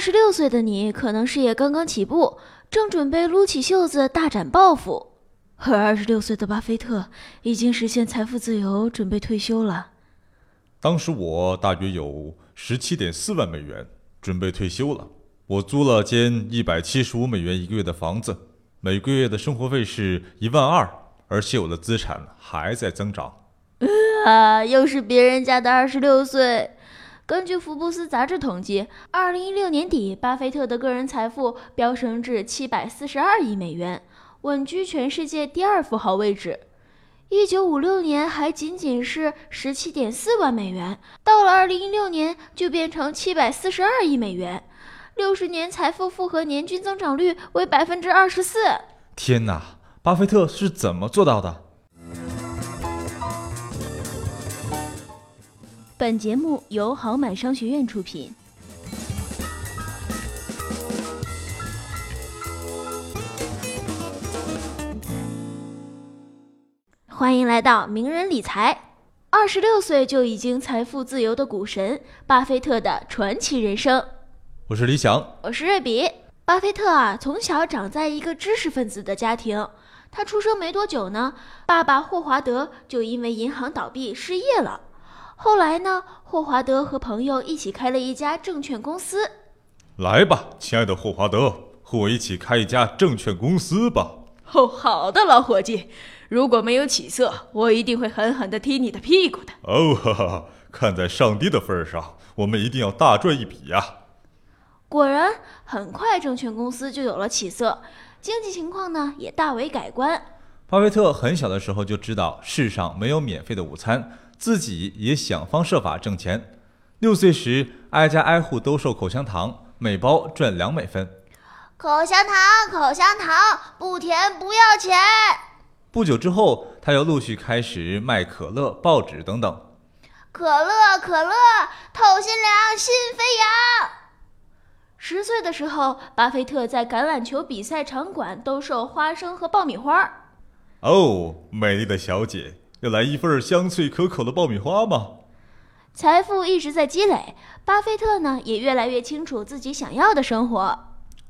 十六岁的你可能事业刚刚起步，正准备撸起袖子大展抱负，而二十六岁的巴菲特已经实现财富自由，准备退休了。当时我大约有十七点四万美元，准备退休了。我租了间一百七十五美元一个月的房子，每个月的生活费是一万二，而且我的资产还在增长。啊，又是别人家的二十六岁。根据福布斯杂志统计，二零一六年底，巴菲特的个人财富飙升至七百四十二亿美元，稳居全世界第二富豪位置。一九五六年还仅仅是十七点四万美元，到了二零一六年就变成七百四十二亿美元。六十年财富复合年均增长率为百分之二十四。天哪，巴菲特是怎么做到的？本节目由好买商学院出品。欢迎来到名人理财。二十六岁就已经财富自由的股神巴菲特的传奇人生。我是李想，我是瑞比。巴菲特啊，从小长在一个知识分子的家庭。他出生没多久呢，爸爸霍华德就因为银行倒闭失业了。后来呢，霍华德和朋友一起开了一家证券公司。来吧，亲爱的霍华德，和我一起开一家证券公司吧。哦，好的，老伙计。如果没有起色，我一定会狠狠地踢你的屁股的。哦，哈哈，看在上帝的份上，我们一定要大赚一笔呀！果然，很快证券公司就有了起色，经济情况呢也大为改观。巴菲特很小的时候就知道世上没有免费的午餐，自己也想方设法挣钱。六岁时，挨家挨户兜售口香糖，每包赚两美分。口香糖，口香糖，不甜不要钱。不久之后，他又陆续开始卖可乐、报纸等等。可乐，可乐，透心凉，心飞扬。十岁的时候，巴菲特在橄榄球比赛场馆兜售花生和爆米花。哦，美丽的小姐，要来一份香脆可口的爆米花吗？财富一直在积累，巴菲特呢也越来越清楚自己想要的生活。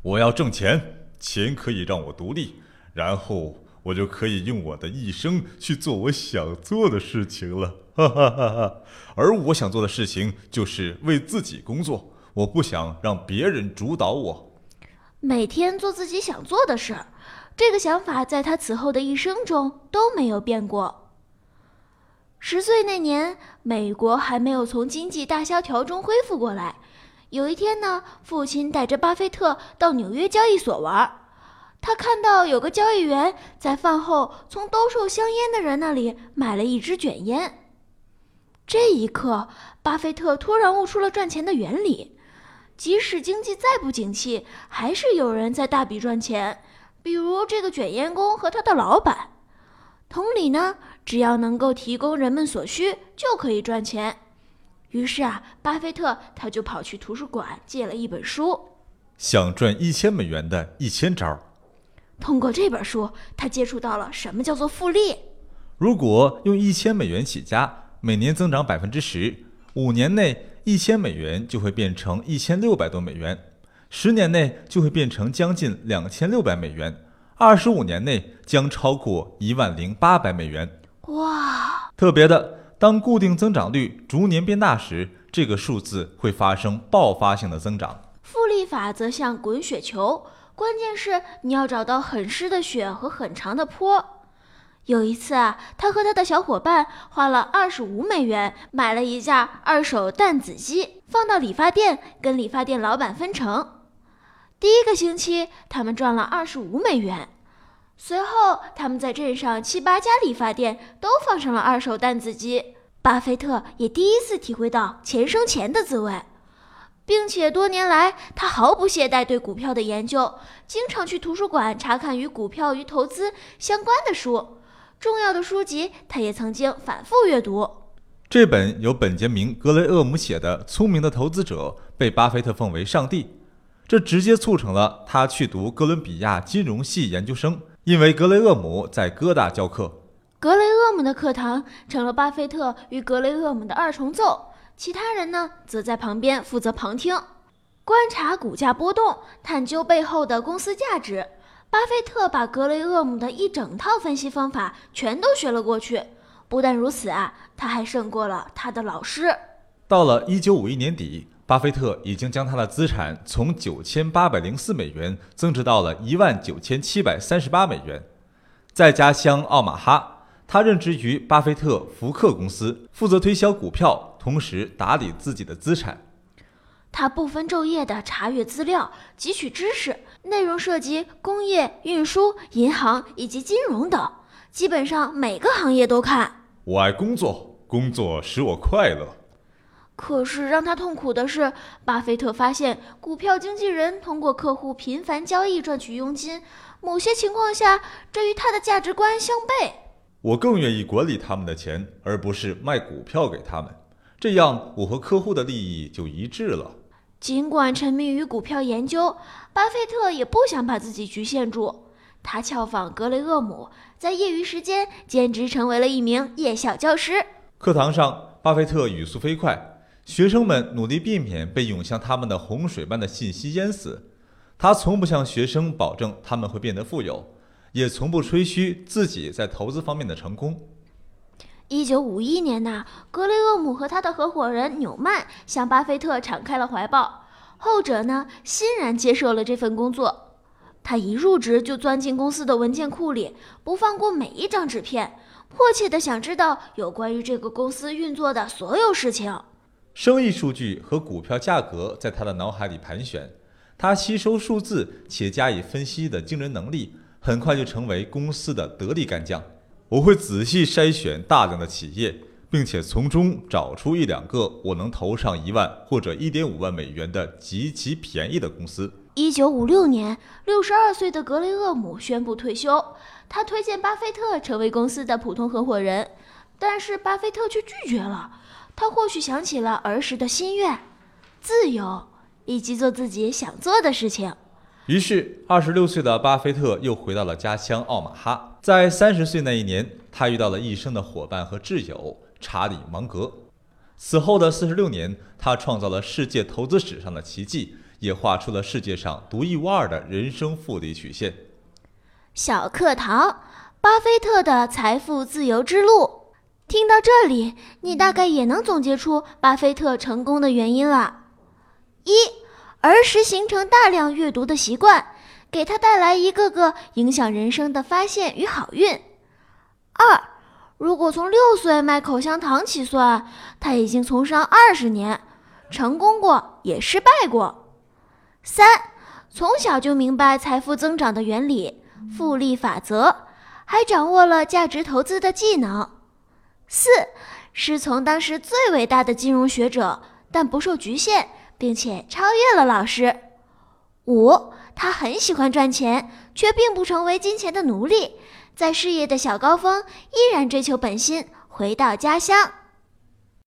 我要挣钱，钱可以让我独立，然后我就可以用我的一生去做我想做的事情了。哈哈哈哈！而我想做的事情就是为自己工作。我不想让别人主导我，每天做自己想做的事。这个想法在他此后的一生中都没有变过。十岁那年，美国还没有从经济大萧条中恢复过来。有一天呢，父亲带着巴菲特到纽约交易所玩，他看到有个交易员在饭后从兜售香烟的人那里买了一支卷烟。这一刻，巴菲特突然悟出了赚钱的原理。即使经济再不景气，还是有人在大笔赚钱，比如这个卷烟工和他的老板。同理呢，只要能够提供人们所需，就可以赚钱。于是啊，巴菲特他就跑去图书馆借了一本书，想赚一千美元的一千招。通过这本书，他接触到了什么叫做复利。如果用一千美元起家，每年增长百分之十，五年内。一千美元就会变成一千六百多美元，十年内就会变成将近两千六百美元，二十五年内将超过一万零八百美元。哇！特别的，当固定增长率逐年变大时，这个数字会发生爆发性的增长。复利法则像滚雪球，关键是你要找到很湿的雪和很长的坡。有一次啊，他和他的小伙伴花了二十五美元买了一架二手弹子机，放到理发店跟理发店老板分成。第一个星期，他们赚了二十五美元。随后，他们在镇上七八家理发店都放上了二手弹子机。巴菲特也第一次体会到钱生钱的滋味，并且多年来他毫不懈怠对股票的研究，经常去图书馆查看与股票与投资相关的书。重要的书籍，他也曾经反复阅读。这本由本杰明·格雷厄姆写的《聪明的投资者》被巴菲特奉为上帝，这直接促成了他去读哥伦比亚金融系研究生，因为格雷厄姆在哥大教课。格雷厄姆的课堂成了巴菲特与格雷厄姆的二重奏，其他人呢，则在旁边负责旁听。观察股价波动，探究背后的公司价值。巴菲特把格雷厄姆的一整套分析方法全都学了过去。不但如此啊，他还胜过了他的老师。到了一九五一年底，巴菲特已经将他的资产从九千八百零四美元增值到了一万九千七百三十八美元。在家乡奥马哈，他任职于巴菲特福克公司，负责推销股票，同时打理自己的资产。他不分昼夜地查阅资料，汲取知识，内容涉及工业、运输、银行以及金融等，基本上每个行业都看。我爱工作，工作使我快乐。可是让他痛苦的是，巴菲特发现股票经纪人通过客户频繁交易赚取佣金，某些情况下这与他的价值观相悖。我更愿意管理他们的钱，而不是卖股票给他们，这样我和客户的利益就一致了。尽管沉迷于股票研究，巴菲特也不想把自己局限住。他效仿格雷厄姆，在业余时间兼职成为了一名夜校教师。课堂上，巴菲特语速飞快，学生们努力避免被涌向他们的洪水般的信息淹死。他从不向学生保证他们会变得富有，也从不吹嘘自己在投资方面的成功。一九五一年呐，格雷厄姆和他的合伙人纽曼向巴菲特敞开了怀抱，后者呢欣然接受了这份工作。他一入职就钻进公司的文件库里，不放过每一张纸片，迫切地想知道有关于这个公司运作的所有事情。生意数据和股票价格在他的脑海里盘旋，他吸收数字且加以分析的惊人能力，很快就成为公司的得力干将。我会仔细筛选大量的企业，并且从中找出一两个我能投上一万或者一点五万美元的极其便宜的公司。一九五六年，六十二岁的格雷厄姆宣布退休，他推荐巴菲特成为公司的普通合伙人，但是巴菲特却拒绝了。他或许想起了儿时的心愿，自由以及做自己想做的事情。于是，二十六岁的巴菲特又回到了家乡奥马哈。在三十岁那一年，他遇到了一生的伙伴和挚友查理芒格。此后的四十六年，他创造了世界投资史上的奇迹，也画出了世界上独一无二的人生复利曲线。小课堂：巴菲特的财富自由之路。听到这里，你大概也能总结出巴菲特成功的原因了：一。儿时形成大量阅读的习惯，给他带来一个个影响人生的发现与好运。二，如果从六岁卖口香糖起算，他已经从商二十年，成功过也失败过。三，从小就明白财富增长的原理，复利法则，还掌握了价值投资的技能。四，师从当时最伟大的金融学者，但不受局限。并且超越了老师。五，他很喜欢赚钱，却并不成为金钱的奴隶，在事业的小高峰依然追求本心，回到家乡。